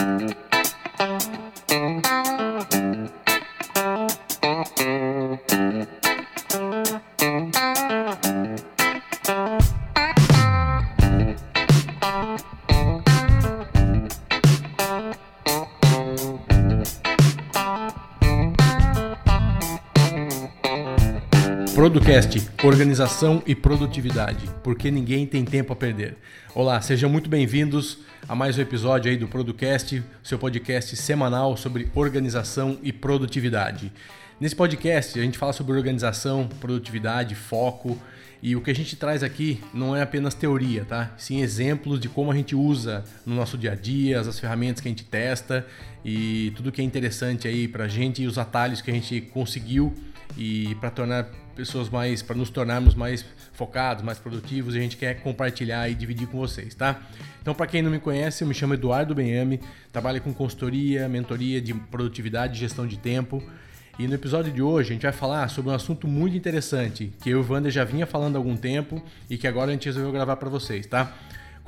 Thank you. Producast, organização e produtividade, porque ninguém tem tempo a perder. Olá, sejam muito bem-vindos a mais um episódio aí do Producast, seu podcast semanal sobre organização e produtividade. Nesse podcast a gente fala sobre organização, produtividade, foco e o que a gente traz aqui não é apenas teoria, tá? Sim exemplos de como a gente usa no nosso dia a dia, as ferramentas que a gente testa e tudo que é interessante aí pra gente e os atalhos que a gente conseguiu e para tornar pessoas mais, para nos tornarmos mais focados, mais produtivos, a gente quer compartilhar e dividir com vocês, tá? Então, para quem não me conhece, eu me chamo Eduardo Benhame, trabalho com consultoria, mentoria de produtividade e gestão de tempo. E no episódio de hoje a gente vai falar sobre um assunto muito interessante que eu e o Wander já vinha falando há algum tempo e que agora a gente resolveu gravar para vocês, tá?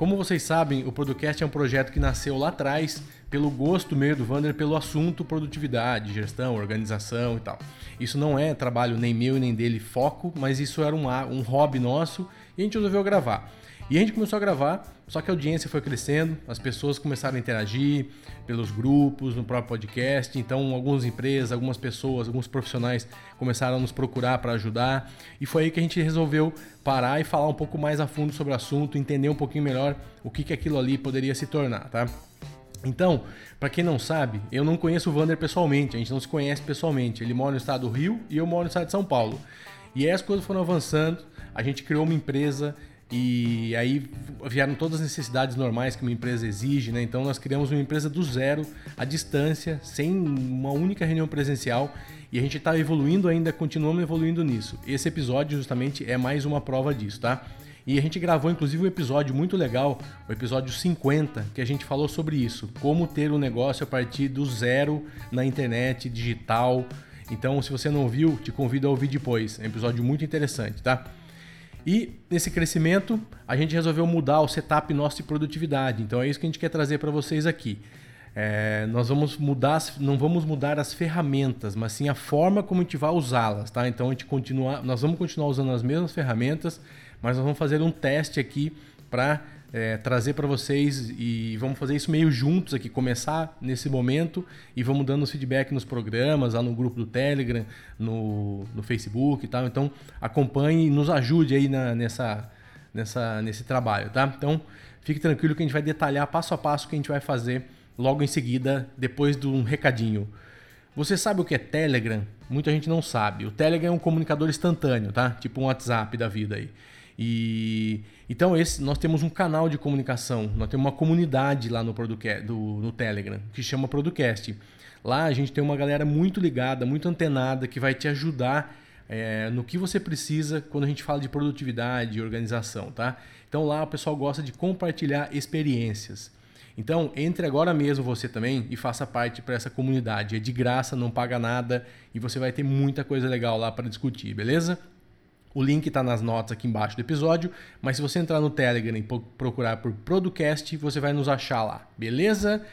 Como vocês sabem, o Producast é um projeto que nasceu lá atrás pelo gosto meio do Vander pelo assunto produtividade, gestão, organização e tal. Isso não é trabalho nem meu nem dele foco, mas isso era um, um hobby nosso e a gente resolveu gravar. E a gente começou a gravar, só que a audiência foi crescendo, as pessoas começaram a interagir pelos grupos, no próprio podcast. Então, algumas empresas, algumas pessoas, alguns profissionais começaram a nos procurar para ajudar. E foi aí que a gente resolveu parar e falar um pouco mais a fundo sobre o assunto, entender um pouquinho melhor o que, que aquilo ali poderia se tornar, tá? Então, para quem não sabe, eu não conheço o Vander pessoalmente, a gente não se conhece pessoalmente. Ele mora no estado do Rio e eu moro no estado de São Paulo. E aí as coisas foram avançando, a gente criou uma empresa e aí vieram todas as necessidades normais que uma empresa exige, né? Então nós criamos uma empresa do zero, à distância, sem uma única reunião presencial. E a gente está evoluindo ainda, continuamos evoluindo nisso. Esse episódio justamente é mais uma prova disso, tá? E a gente gravou inclusive um episódio muito legal, o episódio 50, que a gente falou sobre isso, como ter um negócio a partir do zero na internet, digital. Então, se você não viu, te convido a ouvir depois. É um episódio muito interessante, tá? E nesse crescimento, a gente resolveu mudar o setup nosso de produtividade. Então é isso que a gente quer trazer para vocês aqui. É, nós vamos mudar, não vamos mudar as ferramentas, mas sim a forma como a gente vai usá-las, tá? Então a gente continua, nós vamos continuar usando as mesmas ferramentas, mas nós vamos fazer um teste aqui para é, trazer para vocês e vamos fazer isso meio juntos aqui, começar nesse momento e vamos dando feedback nos programas, lá no grupo do Telegram, no, no Facebook e tal. Então acompanhe e nos ajude aí na, nessa, nessa, nesse trabalho, tá? Então fique tranquilo que a gente vai detalhar passo a passo o que a gente vai fazer logo em seguida, depois de um recadinho. Você sabe o que é Telegram? Muita gente não sabe. O Telegram é um comunicador instantâneo, tá? Tipo um WhatsApp da vida aí. E então esse nós temos um canal de comunicação, nós temos uma comunidade lá no Producast, do, no Telegram que chama Producast. Lá a gente tem uma galera muito ligada, muito antenada que vai te ajudar é, no que você precisa quando a gente fala de produtividade e organização, tá? Então lá o pessoal gosta de compartilhar experiências. Então entre agora mesmo você também e faça parte para essa comunidade. É de graça, não paga nada e você vai ter muita coisa legal lá para discutir, beleza? O link está nas notas aqui embaixo do episódio, mas se você entrar no Telegram e procurar por Producast, você vai nos achar lá, beleza?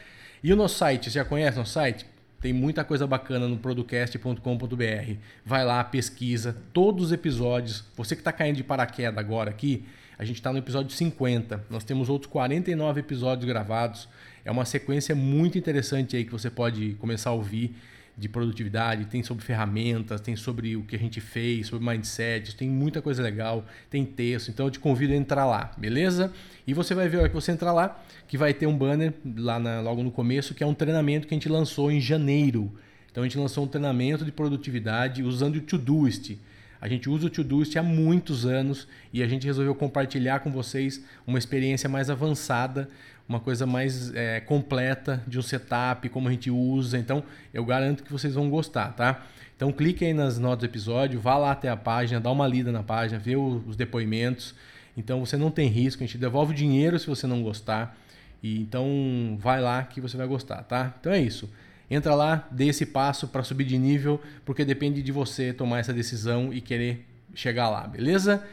E o nosso site, você já conhece o nosso site? Tem muita coisa bacana no producast.com.br. Vai lá, pesquisa todos os episódios. Você que está caindo de paraquedas agora aqui, a gente está no episódio 50. Nós temos outros 49 episódios gravados. É uma sequência muito interessante aí que você pode começar a ouvir de produtividade, tem sobre ferramentas, tem sobre o que a gente fez, sobre mindset, tem muita coisa legal, tem texto, então eu te convido a entrar lá, beleza? E você vai ver a hora que você entrar lá, que vai ter um banner lá na, logo no começo, que é um treinamento que a gente lançou em janeiro. Então a gente lançou um treinamento de produtividade usando o Todoist. A gente usa o Todoist há muitos anos e a gente resolveu compartilhar com vocês uma experiência mais avançada uma coisa mais é, completa de um setup, como a gente usa. Então, eu garanto que vocês vão gostar, tá? Então, clique aí nas notas do episódio, vá lá até a página, dá uma lida na página, vê os depoimentos. Então, você não tem risco, a gente devolve o dinheiro se você não gostar. E então, vai lá que você vai gostar, tá? Então é isso. Entra lá, dê esse passo para subir de nível, porque depende de você tomar essa decisão e querer chegar lá, beleza?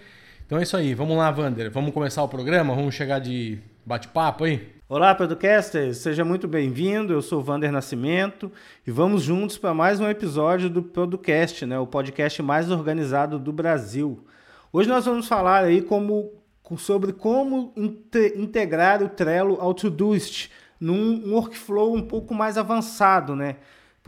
Então é isso aí. Vamos lá, Vander. Vamos começar o programa? Vamos chegar de bate-papo aí? Olá, Podcasters! Seja muito bem-vindo. Eu sou o Vander Nascimento e vamos juntos para mais um episódio do Podcast, né? o podcast mais organizado do Brasil. Hoje nós vamos falar aí como, sobre como integrar o Trello ao Todoist num workflow um pouco mais avançado, né?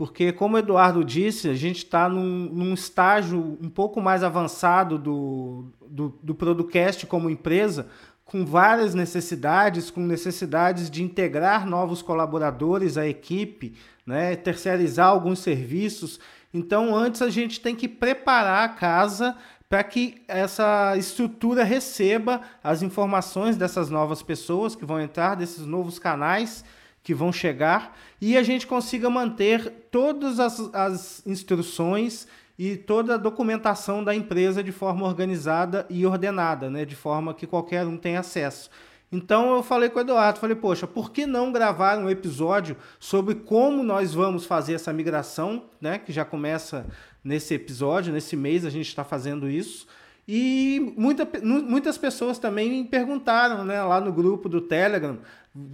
Porque, como o Eduardo disse, a gente está num, num, estágio um pouco mais avançado do, do, do Producast como empresa, com várias necessidades, com necessidades de integrar novos colaboradores à equipe, né, terceirizar alguns serviços. Então, antes a gente tem que preparar a casa para que essa estrutura receba as informações dessas novas pessoas que vão entrar, desses novos canais que vão chegar, e a gente consiga manter todas as, as instruções e toda a documentação da empresa de forma organizada e ordenada, né? de forma que qualquer um tenha acesso. Então eu falei com o Eduardo, falei, poxa, por que não gravar um episódio sobre como nós vamos fazer essa migração, né? Que já começa nesse episódio, nesse mês a gente está fazendo isso. E muita, muitas pessoas também me perguntaram né, lá no grupo do Telegram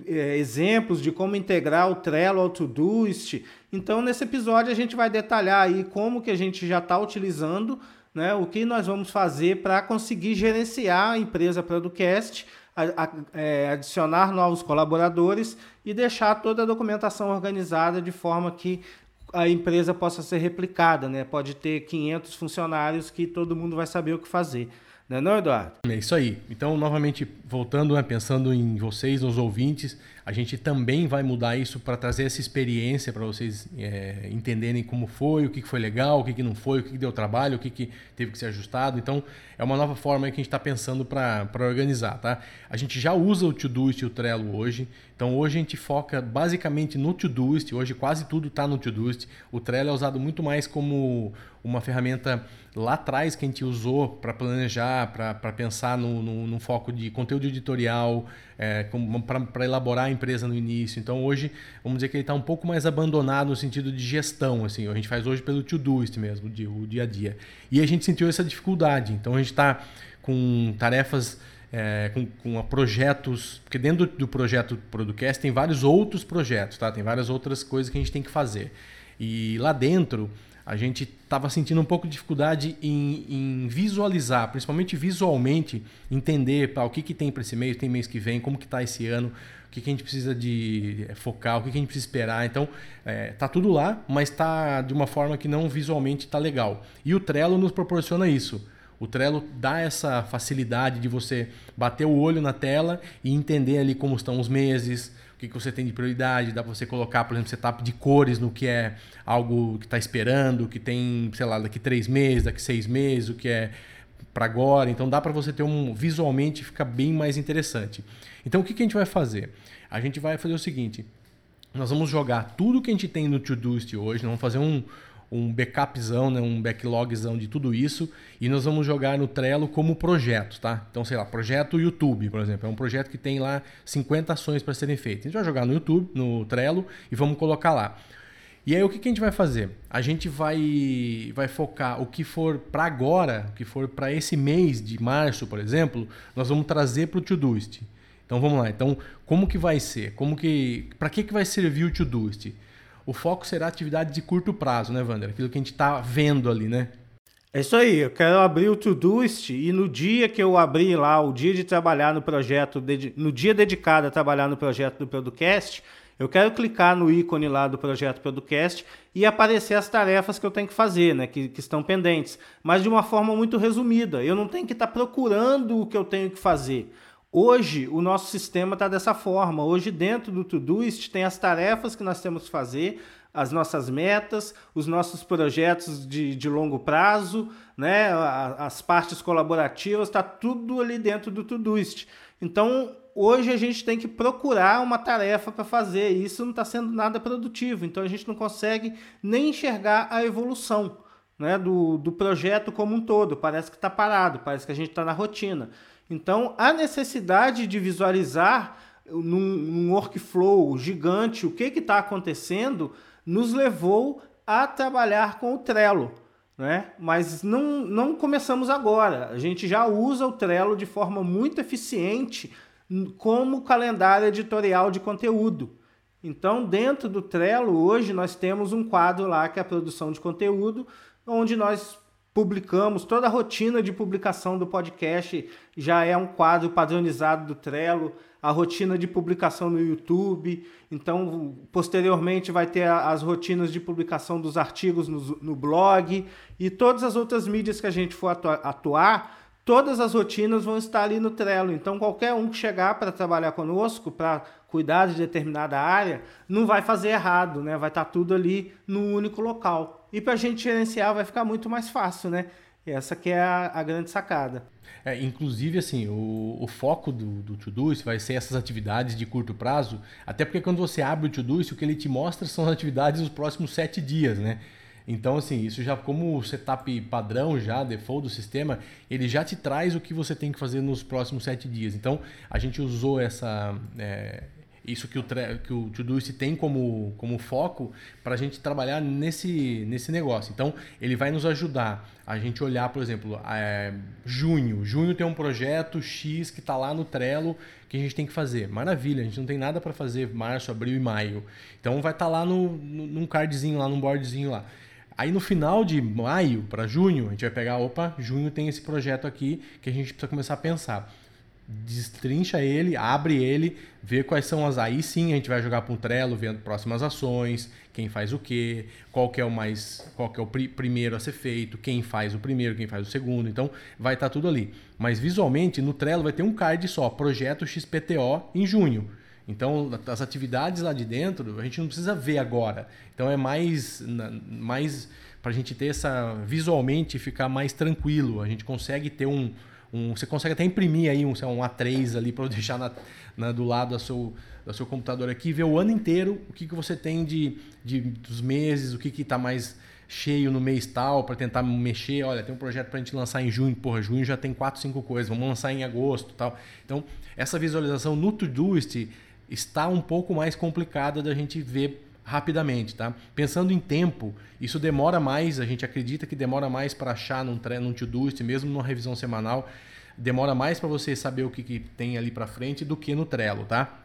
é, exemplos de como integrar o Trello ao Todoist. Então, nesse episódio, a gente vai detalhar aí como que a gente já está utilizando, né, o que nós vamos fazer para conseguir gerenciar a empresa Producast, a, a, é, adicionar novos colaboradores e deixar toda a documentação organizada de forma que a empresa possa ser replicada, né? Pode ter 500 funcionários que todo mundo vai saber o que fazer. Não é não, Eduardo? É isso aí. Então, novamente, voltando, né, pensando em vocês, nos ouvintes, a gente também vai mudar isso para trazer essa experiência para vocês é, entenderem como foi, o que foi legal, o que não foi, o que deu trabalho, o que teve que ser ajustado. Então, é uma nova forma que a gente está pensando para organizar. Tá? A gente já usa o Todoist e o Trello hoje. Então, hoje a gente foca basicamente no Todoist. Hoje quase tudo está no Todoist. O Trello é usado muito mais como uma ferramenta lá atrás que a gente usou para planejar, para pensar no, no, no, foco de conteúdo editorial, é, para elaborar a empresa no início. Então hoje, vamos dizer que ele está um pouco mais abandonado no sentido de gestão. Assim, a gente faz hoje pelo Todoist mesmo, o dia a dia. E a gente sentiu essa dificuldade. Então a gente está com tarefas é, com, com projetos, porque dentro do projeto Producast tem vários outros projetos, tá? Tem várias outras coisas que a gente tem que fazer. E lá dentro a gente estava sentindo um pouco de dificuldade em, em, visualizar, principalmente visualmente, entender pá, o que, que tem para esse mês, tem mês que vem, como que está esse ano, o que, que a gente precisa de é, focar, o que, que a gente precisa esperar. Então, é, tá tudo lá, mas está de uma forma que não visualmente está legal. E o Trello nos proporciona isso. O Trello dá essa facilidade de você bater o olho na tela e entender ali como estão os meses, o que, que você tem de prioridade, dá para você colocar, por exemplo, setup de cores no que é algo que está esperando, que tem, sei lá, daqui três meses, daqui seis meses, o que é para agora. Então dá para você ter um visualmente fica bem mais interessante. Então o que, que a gente vai fazer? A gente vai fazer o seguinte: nós vamos jogar tudo que a gente tem no Todoist hoje, vamos fazer um, um backupzão, né, um backlogzão de tudo isso e nós vamos jogar no Trello como projeto, tá? Então, sei lá, projeto YouTube, por exemplo, é um projeto que tem lá 50 ações para serem feitas. A gente vai jogar no YouTube, no Trello e vamos colocar lá. E aí o que, que a gente vai fazer? A gente vai vai focar o que for para agora, o que for para esse mês de março, por exemplo, nós vamos trazer para o Todoist. Então vamos lá. Então, como que vai ser? Como que para que que vai servir o Todoist? O foco será atividade de curto prazo, né, Wander? Aquilo que a gente está vendo ali, né? É isso aí, eu quero abrir o Todoist e no dia que eu abrir lá, o dia de trabalhar no projeto, no dia dedicado a trabalhar no projeto do Producast, eu quero clicar no ícone lá do projeto Producast e aparecer as tarefas que eu tenho que fazer, né, que, que estão pendentes, mas de uma forma muito resumida. Eu não tenho que estar tá procurando o que eu tenho que fazer. Hoje, o nosso sistema está dessa forma. Hoje, dentro do Todoist, tem as tarefas que nós temos que fazer, as nossas metas, os nossos projetos de, de longo prazo, né? as partes colaborativas, está tudo ali dentro do Todoist. Então, hoje a gente tem que procurar uma tarefa para fazer, e isso não está sendo nada produtivo. Então, a gente não consegue nem enxergar a evolução né? do, do projeto como um todo. Parece que está parado, parece que a gente está na rotina. Então, a necessidade de visualizar num, num workflow gigante o que está acontecendo nos levou a trabalhar com o Trello. Né? Mas não, não começamos agora. A gente já usa o Trello de forma muito eficiente como calendário editorial de conteúdo. Então, dentro do Trello, hoje nós temos um quadro lá que é a produção de conteúdo, onde nós publicamos toda a rotina de publicação do podcast, já é um quadro padronizado do Trello, a rotina de publicação no YouTube. Então, posteriormente, vai ter as rotinas de publicação dos artigos no, no blog e todas as outras mídias que a gente for atuar todas as rotinas vão estar ali no Trello. Então, qualquer um que chegar para trabalhar conosco, para cuidar de determinada área, não vai fazer errado, né? Vai estar tudo ali no único local. E para a gente gerenciar vai ficar muito mais fácil, né? Essa que é a, a grande sacada. É, inclusive, assim, o, o foco do, do Todoist vai ser essas atividades de curto prazo, até porque quando você abre o Todoist, o que ele te mostra são as atividades dos próximos sete dias, né? Então, assim, isso já como setup padrão, já, default do sistema, ele já te traz o que você tem que fazer nos próximos sete dias. Então, a gente usou essa. É, isso que o, que o Todoist tem como, como foco para a gente trabalhar nesse, nesse negócio. Então, ele vai nos ajudar a gente olhar, por exemplo, é, junho. Junho tem um projeto X que está lá no Trello que a gente tem que fazer. Maravilha, a gente não tem nada para fazer março, abril e maio. Então, vai estar tá lá no, no, num cardzinho, lá num boardzinho lá. Aí no final de maio para junho, a gente vai pegar, opa, junho tem esse projeto aqui que a gente precisa começar a pensar. Destrincha ele, abre ele, vê quais são as. Aí sim a gente vai jogar para um Trello, vendo próximas ações, quem faz o quê, qual que é o mais. qual que é o pri primeiro a ser feito, quem faz o primeiro, quem faz o segundo. Então vai estar tá tudo ali. Mas visualmente no Trello vai ter um card só, projeto XPTO em junho. Então, as atividades lá de dentro, a gente não precisa ver agora. Então, é mais, mais para a gente ter essa visualmente ficar mais tranquilo. A gente consegue ter um, um você consegue até imprimir aí um, um A3 ali para deixar na, na, do lado do seu, do seu computador aqui, ver o ano inteiro o que, que você tem de, de dos meses, o que está mais cheio no mês tal para tentar mexer. Olha, tem um projeto para a gente lançar em junho. Porra, junho já tem quatro, cinco coisas. Vamos lançar em agosto tal. Então, essa visualização no Todoist está um pouco mais complicada da gente ver rapidamente, tá? Pensando em tempo, isso demora mais, a gente acredita que demora mais para achar num, num Todoist, mesmo numa revisão semanal, demora mais para você saber o que, que tem ali para frente do que no Trello, tá?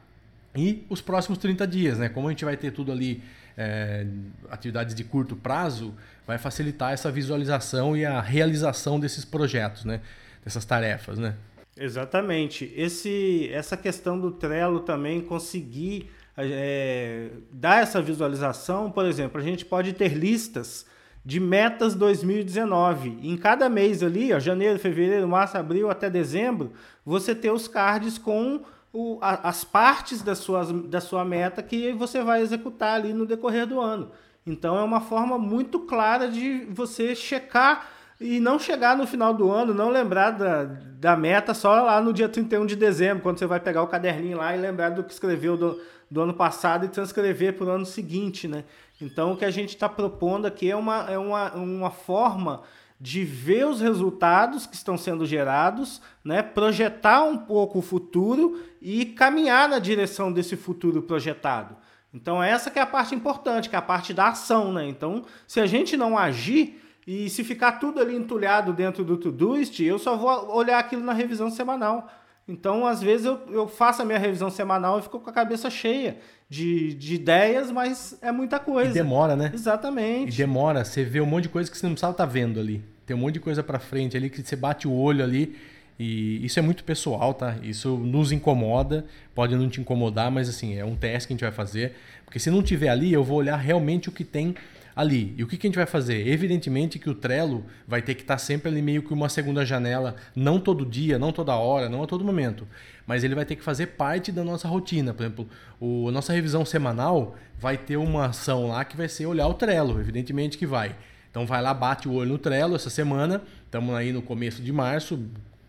E os próximos 30 dias, né? Como a gente vai ter tudo ali, é, atividades de curto prazo, vai facilitar essa visualização e a realização desses projetos, né? Dessas tarefas, né? Exatamente. Esse, essa questão do Trello também conseguir é, dar essa visualização, por exemplo, a gente pode ter listas de metas 2019. Em cada mês ali, ó, janeiro, fevereiro, março, abril até dezembro, você ter os cards com o, a, as partes da sua, da sua meta que você vai executar ali no decorrer do ano. Então é uma forma muito clara de você checar e não chegar no final do ano, não lembrar da, da meta só lá no dia 31 de dezembro, quando você vai pegar o caderninho lá e lembrar do que escreveu do, do ano passado e transcrever para o ano seguinte, né? Então, o que a gente está propondo aqui é uma, é uma, uma forma de ver os resultados que estão sendo gerados, né? projetar um pouco o futuro e caminhar na direção desse futuro projetado. Então, essa que é a parte importante, que é a parte da ação. Né? Então, se a gente não agir, e se ficar tudo ali entulhado dentro do Todoist, eu só vou olhar aquilo na revisão semanal. Então, às vezes, eu, eu faço a minha revisão semanal e fico com a cabeça cheia de, de ideias, mas é muita coisa. E demora, né? Exatamente. E demora. Você vê um monte de coisa que você não precisava estar tá vendo ali. Tem um monte de coisa para frente ali que você bate o olho ali. E isso é muito pessoal, tá? Isso nos incomoda, pode não te incomodar, mas assim, é um teste que a gente vai fazer. Porque se não tiver ali, eu vou olhar realmente o que tem ali. E o que, que a gente vai fazer? Evidentemente que o Trello vai ter que estar sempre ali meio que uma segunda janela, não todo dia, não toda hora, não a todo momento. Mas ele vai ter que fazer parte da nossa rotina. Por exemplo, o, a nossa revisão semanal vai ter uma ação lá que vai ser olhar o Trello, evidentemente que vai. Então vai lá, bate o olho no Trello essa semana. Estamos aí no começo de março,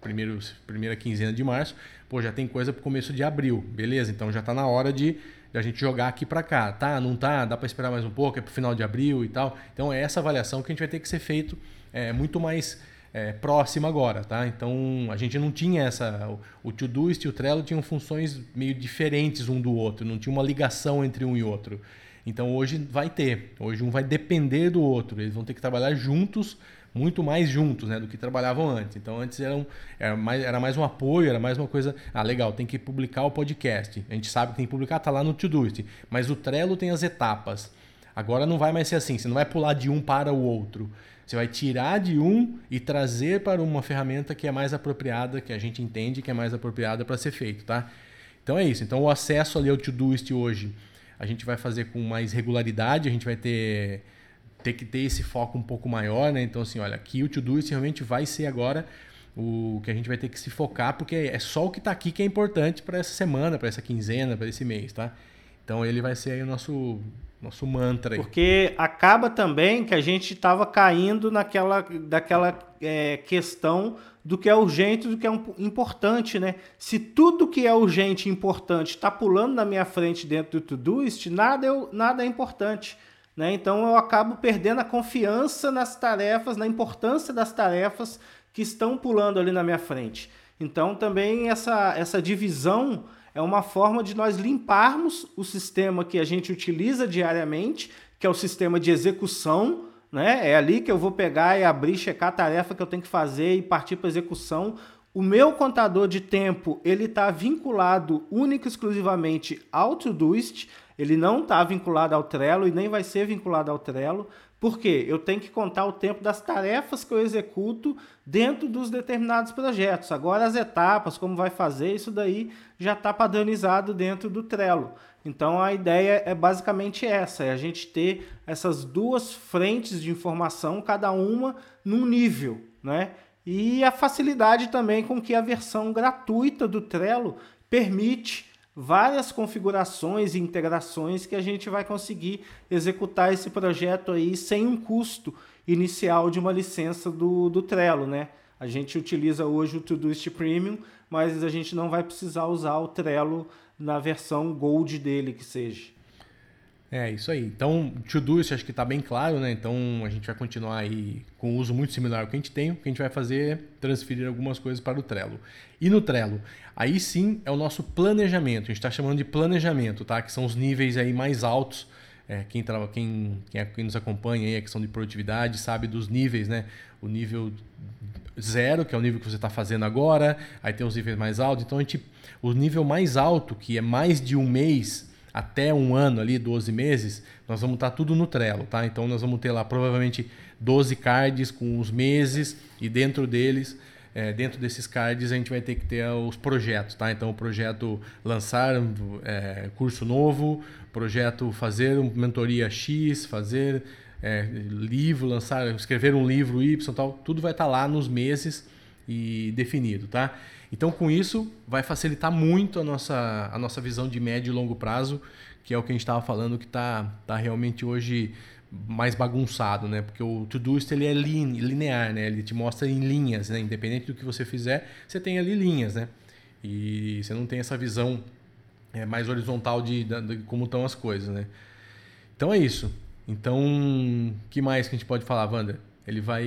primeiro, primeira quinzena de março. Pô, já tem coisa para o começo de abril, beleza? Então já está na hora de de a gente jogar aqui para cá, tá? Não tá? Dá para esperar mais um pouco, é para o final de abril e tal. Então é essa avaliação que a gente vai ter que ser feito é, muito mais é, próxima agora, tá? Então a gente não tinha essa. O, o Todoist e o Trello tinham funções meio diferentes um do outro, não tinha uma ligação entre um e outro. Então hoje vai ter. Hoje um vai depender do outro. Eles vão ter que trabalhar juntos, muito mais juntos, né, do que trabalhavam antes. Então antes eram, era, mais, era mais um apoio, era mais uma coisa. Ah, legal, tem que publicar o podcast. A gente sabe que tem que publicar, tá lá no Todoist. Mas o Trello tem as etapas. Agora não vai mais ser assim. Você não vai pular de um para o outro. Você vai tirar de um e trazer para uma ferramenta que é mais apropriada, que a gente entende que é mais apropriada para ser feito, tá? Então é isso. Então o acesso ali ao Todoist hoje a gente vai fazer com mais regularidade, a gente vai ter, ter que ter esse foco um pouco maior, né? Então, assim, olha, aqui o Todoist realmente vai ser agora o que a gente vai ter que se focar, porque é só o que está aqui que é importante para essa semana, para essa quinzena, para esse mês, tá? Então ele vai ser aí o nosso nosso mantra aí. Porque acaba também que a gente estava caindo naquela daquela é, questão do que é urgente do que é importante, né? Se tudo que é urgente e importante está pulando na minha frente dentro do Todoist, nada, nada é importante. Né? Então eu acabo perdendo a confiança nas tarefas, na importância das tarefas que estão pulando ali na minha frente. Então também essa, essa divisão é uma forma de nós limparmos o sistema que a gente utiliza diariamente, que é o sistema de execução, né? É ali que eu vou pegar e abrir, checar a tarefa que eu tenho que fazer e partir para execução. O meu contador de tempo ele está vinculado único e exclusivamente ao Todoist. Ele não está vinculado ao Trello e nem vai ser vinculado ao Trello. Por quê? Eu tenho que contar o tempo das tarefas que eu executo dentro dos determinados projetos. Agora as etapas, como vai fazer, isso daí já está padronizado dentro do Trello. Então a ideia é basicamente essa: é a gente ter essas duas frentes de informação, cada uma num nível, né? E a facilidade também com que a versão gratuita do Trello permite várias configurações e integrações que a gente vai conseguir executar esse projeto aí sem um custo inicial de uma licença do, do Trello, né? A gente utiliza hoje o Todoist Premium, mas a gente não vai precisar usar o Trello na versão Gold dele que seja. É, isso aí. Então, Todoist acho que está bem claro, né? Então, a gente vai continuar aí com um uso muito similar ao que a gente tem. O que a gente vai fazer é transferir algumas coisas para o Trello. E no Trello, aí sim é o nosso planejamento. A gente está chamando de planejamento, tá? Que são os níveis aí mais altos. É, quem, trava, quem, quem, é, quem nos acompanha aí, a questão de produtividade, sabe dos níveis, né? O nível zero, que é o nível que você está fazendo agora, aí tem os níveis mais altos. Então, a gente, o nível mais alto, que é mais de um mês até um ano ali, 12 meses, nós vamos estar tá tudo no Trello, tá? Então nós vamos ter lá provavelmente 12 cards com os meses e dentro deles, é, dentro desses cards a gente vai ter que ter os projetos, tá? Então o projeto lançar é, curso novo, projeto fazer mentoria X, fazer é, livro, lançar, escrever um livro Y, tal, tudo vai estar tá lá nos meses e definido, tá? Então, com isso, vai facilitar muito a nossa, a nossa visão de médio e longo prazo, que é o que a gente estava falando, que está tá realmente hoje mais bagunçado, né? Porque o Todoist ele é linear, né? Ele te mostra em linhas, né? Independente do que você fizer, você tem ali linhas, né? E você não tem essa visão é, mais horizontal de, de, como estão as coisas, né? Então é isso. Então, que mais que a gente pode falar, Wander? Ele vai.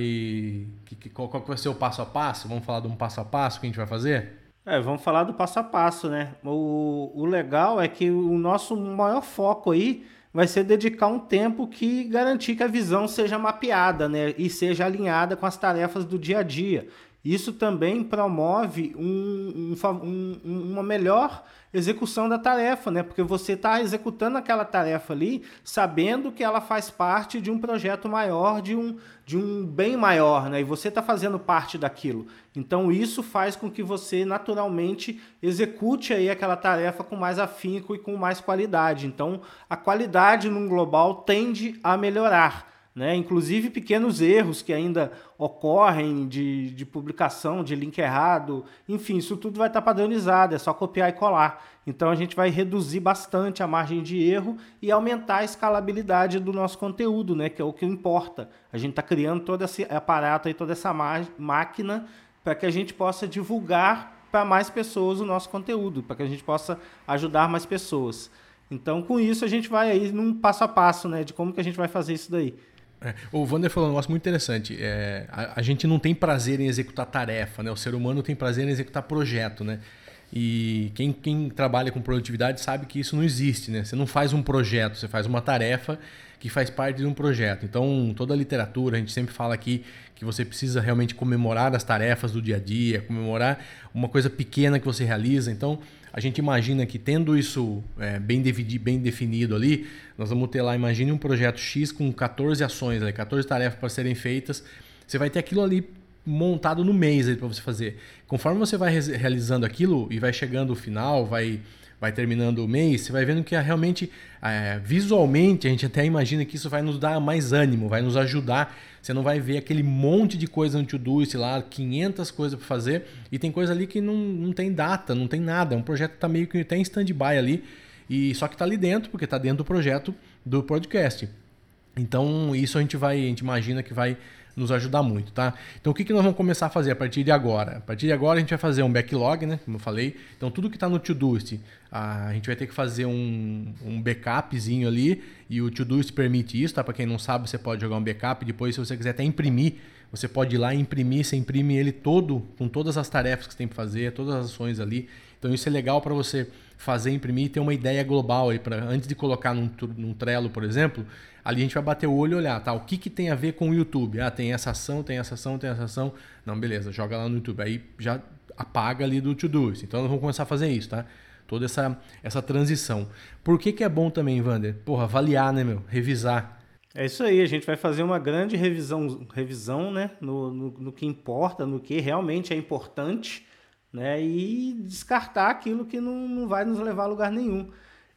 Que, que, qual, qual vai ser o passo a passo? Vamos falar de um passo a passo que a gente vai fazer? É, vamos falar do passo a passo, né? O, o legal é que o nosso maior foco aí vai ser dedicar um tempo que garantir que a visão seja mapeada, né? E seja alinhada com as tarefas do dia a dia. Isso também promove um, um, um, uma melhor execução da tarefa, né? Porque você está executando aquela tarefa ali sabendo que ela faz parte de um projeto maior, de um, de um bem maior, né? E você está fazendo parte daquilo. Então isso faz com que você naturalmente execute aí aquela tarefa com mais afinco e com mais qualidade. Então a qualidade num global tende a melhorar. Né? Inclusive pequenos erros que ainda ocorrem de, de publicação, de link errado, enfim, isso tudo vai estar padronizado, é só copiar e colar. Então a gente vai reduzir bastante a margem de erro e aumentar a escalabilidade do nosso conteúdo, né? que é o que importa. A gente está criando todo esse aparato e toda essa máquina para que a gente possa divulgar para mais pessoas o nosso conteúdo, para que a gente possa ajudar mais pessoas. Então, com isso, a gente vai aí num passo a passo, né, de como que a gente vai fazer isso daí. É, o Wander falou um negócio muito interessante. É, a, a, gente não tem prazer em executar tarefa, né? O ser humano tem prazer em executar projeto, né? E quem, quem trabalha com produtividade sabe que isso não existe, né? Você não faz um projeto, você faz uma tarefa que faz parte de um projeto. Então, toda a literatura, a gente sempre fala aqui que você precisa realmente comemorar as tarefas do dia a dia, comemorar uma coisa pequena que você realiza. Então, a gente imagina que tendo isso é, bem, bem definido ali, nós vamos ter lá, imagine um projeto X com 14 ações, 14 tarefas para serem feitas. Você vai ter aquilo ali montado no mês para você fazer. Conforme você vai realizando aquilo e vai chegando o final, vai vai terminando o mês, você vai vendo que é realmente, é, visualmente, a gente até imagina que isso vai nos dar mais ânimo, vai nos ajudar. Você não vai ver aquele monte de coisa no to-do lá, 500 coisas para fazer, e tem coisa ali que não, não tem data, não tem nada. É um projeto que está meio que tem stand-by ali, e só que está ali dentro, porque está dentro do projeto do podcast. Então, isso a gente vai, a gente imagina que vai nos ajudar muito, tá? Então o que, que nós vamos começar a fazer a partir de agora? A partir de agora a gente vai fazer um backlog, né? Como eu falei. Então tudo que está no Todoist, a gente vai ter que fazer um, um backupzinho ali e o Todoist permite isso, tá? Para quem não sabe, você pode jogar um backup. Depois, se você quiser até imprimir, você pode ir lá e imprimir. Você imprime ele todo com todas as tarefas que você tem para fazer, todas as ações ali. Então isso é legal para você fazer, imprimir e ter uma ideia global aí para antes de colocar num, num Trello, por exemplo, ali a gente vai bater o olho e olhar, tá? O que, que tem a ver com o YouTube? Ah, tem essa ação, tem essa ação, tem essa ação. Não, beleza, joga lá no YouTube. Aí já apaga ali do to-do. Então nós vamos começar a fazer isso, tá? Toda essa, essa transição. Por que, que é bom também, Wander? Porra, avaliar, né, meu? Revisar. É isso aí, a gente vai fazer uma grande revisão, revisão né, no, no, no que importa, no que realmente é importante, né, e descartar aquilo que não, não vai nos levar a lugar nenhum.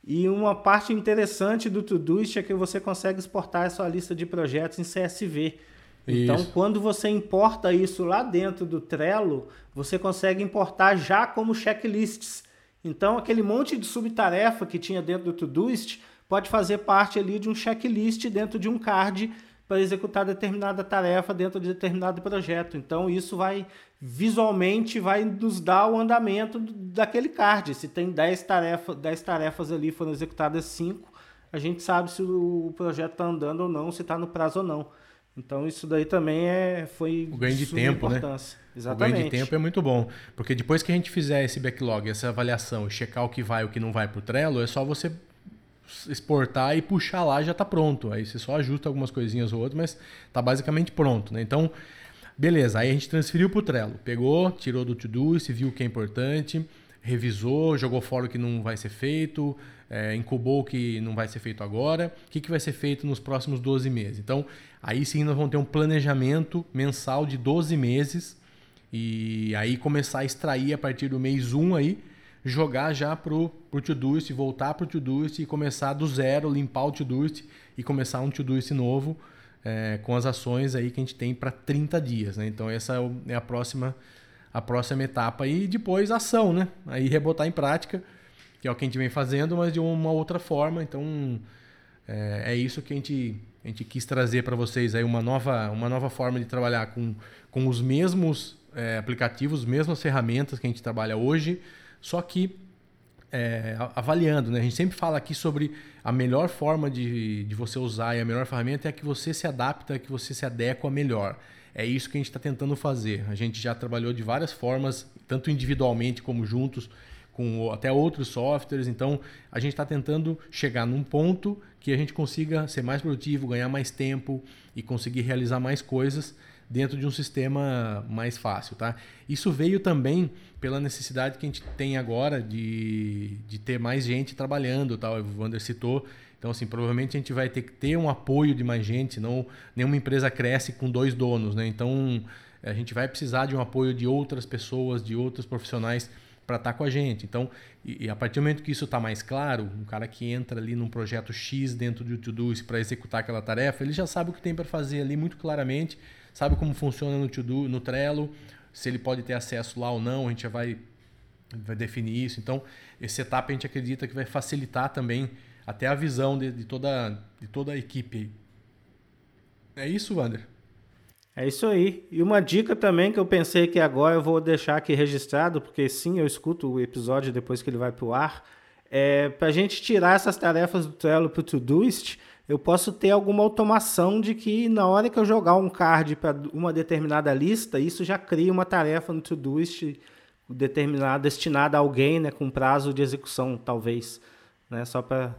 E uma parte interessante do Todoist é que você consegue exportar a sua lista de projetos em CSV. Então, isso. quando você importa isso lá dentro do Trello, você consegue importar já como checklists. Então, aquele monte de subtarefa que tinha dentro do Todoist pode fazer parte ali de um checklist dentro de um card para executar determinada tarefa dentro de determinado projeto. Então, isso vai visualmente vai nos dar o andamento daquele card. Se tem 10 tarefas, 10 tarefas ali foram executadas 5, a gente sabe se o projeto está andando ou não, se está no prazo ou não. Então isso daí também é foi o ganho de tempo, né? Exatamente. O ganho de tempo é muito bom, porque depois que a gente fizer esse backlog, essa avaliação, checar o que vai, o que não vai para o Trello, é só você exportar e puxar lá já está pronto. Aí você só ajusta algumas coisinhas ou outras, mas está basicamente pronto. Né? Então, beleza. Aí a gente transferiu para o Trello. Pegou, tirou do to-do, viu o que é importante, revisou, jogou fora o que não vai ser feito, é, incubou o que não vai ser feito agora, o que, que vai ser feito nos próximos 12 meses. Então, aí sim nós vamos ter um planejamento mensal de 12 meses e aí começar a extrair a partir do mês 1 aí jogar já pro, pro Todoist, voltar pro Todoist e começar do zero, limpar o Todoist e começar um Todoist novo é, com as ações aí que a gente tem para 30 dias. Né? Então essa é, é a próxima a próxima etapa e depois ação, né? Aí rebotar em prática, que é o que a gente vem fazendo, mas de uma outra forma. Então é, é isso que a gente, a gente quis trazer para vocês aí uma nova, uma nova forma de trabalhar com, com os mesmos é, aplicativos, mesmas ferramentas que a gente trabalha hoje, só que é, avaliando, né? A gente sempre fala aqui sobre a melhor forma de, de você usar e a melhor ferramenta é a que você se adapta, que você se adequa melhor. É isso que a gente está tentando fazer. A gente já trabalhou de várias formas, tanto individualmente como juntos, com até outros softwares. Então, a gente está tentando chegar num ponto que a gente consiga ser mais produtivo, ganhar mais tempo e conseguir realizar mais coisas dentro de um sistema mais fácil, tá? Isso veio também pela necessidade que a gente tem agora de, de ter mais gente trabalhando, tal. O Wander citou. Então, assim, provavelmente a gente vai ter que ter um apoio de mais gente, senão nenhuma empresa cresce com dois donos, né? Então, a gente vai precisar de um apoio de outras pessoas, de outros profissionais para estar tá com a gente. Então, e, e, a partir do momento que isso está mais claro, um cara que entra ali num projeto X dentro do Todoist para executar aquela tarefa, ele já sabe o que tem para fazer ali muito claramente sabe como funciona no To-Do, no Trello, se ele pode ter acesso lá ou não, a gente já vai, vai definir isso. Então, esse etapa a gente acredita que vai facilitar também até a visão de, de toda, de toda a equipe. É isso, Wander? É isso aí. E uma dica também que eu pensei que agora eu vou deixar aqui registrado, porque sim, eu escuto o episódio depois que ele vai para o ar, é para a gente tirar essas tarefas do Trello para o Todoist, eu posso ter alguma automação de que na hora que eu jogar um card para uma determinada lista, isso já cria uma tarefa no Todoist determinada, destinada a alguém, né, com prazo de execução, talvez, né, só para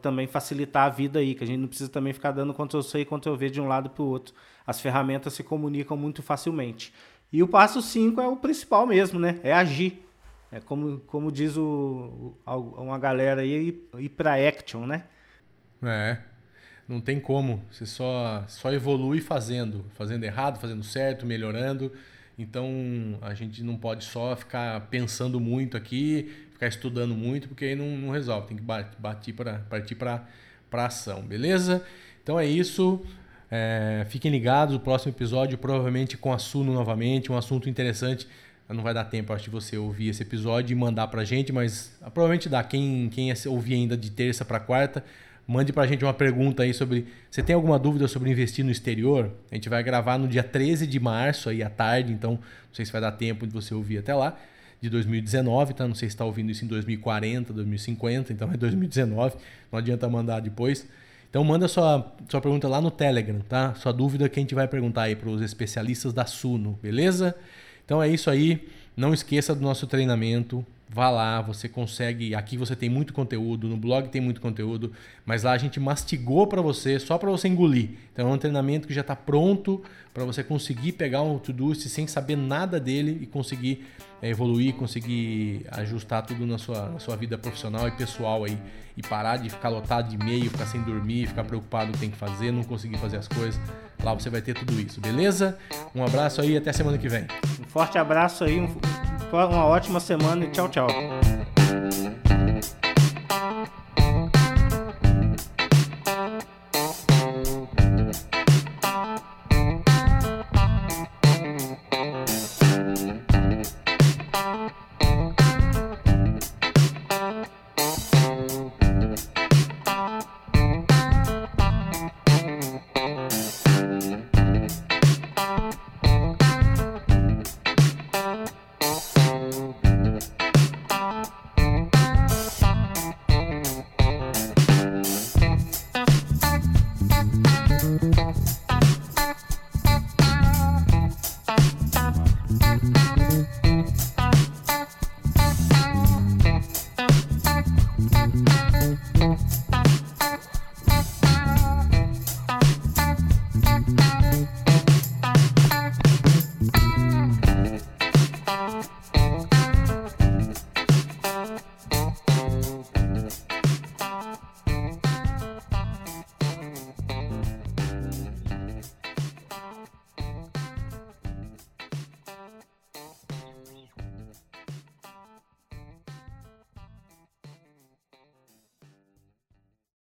também facilitar a vida aí, que a gente não precisa também ficar dando Ctrl C e Ctrl V de um lado para o outro. As ferramentas se comunicam muito facilmente. E o passo 5 é o principal mesmo, né? É agir. É como, como diz o, uma galera aí, ir para action, né? É. Não tem como. Você só, só evolui fazendo. Fazendo errado, fazendo certo, melhorando. Então a gente não pode só ficar pensando muito aqui, ficar estudando muito, porque aí não, não resolve. Tem que bater pra, partir para ação, beleza? Então é isso. É, fiquem ligados, o próximo episódio provavelmente com a Suno novamente, um assunto interessante. Não vai dar tempo, acho, de você ouvir esse episódio e mandar pra gente, mas provavelmente dá. Quem, quem ouvir ainda de terça para quarta, Mande para a gente uma pergunta aí sobre. Você tem alguma dúvida sobre investir no exterior? A gente vai gravar no dia 13 de março, aí à tarde, então não sei se vai dar tempo de você ouvir até lá, de 2019, tá? Não sei se está ouvindo isso em 2040, 2050, então é 2019, não adianta mandar depois. Então manda sua, sua pergunta lá no Telegram, tá? Sua dúvida que a gente vai perguntar aí para os especialistas da Suno, beleza? Então é isso aí. Não esqueça do nosso treinamento Vá lá, você consegue. Aqui você tem muito conteúdo, no blog tem muito conteúdo, mas lá a gente mastigou para você, só para você engolir. Então é um treinamento que já está pronto para você conseguir pegar um Todoist sem saber nada dele e conseguir é, evoluir, conseguir ajustar tudo na sua, na sua vida profissional e pessoal aí. E parar de ficar lotado de e-mail, ficar sem dormir, ficar preocupado o que tem que fazer, não conseguir fazer as coisas. Lá você vai ter tudo isso, beleza? Um abraço aí até semana que vem. Um forte abraço aí, um uma ótima semana e tchau, tchau.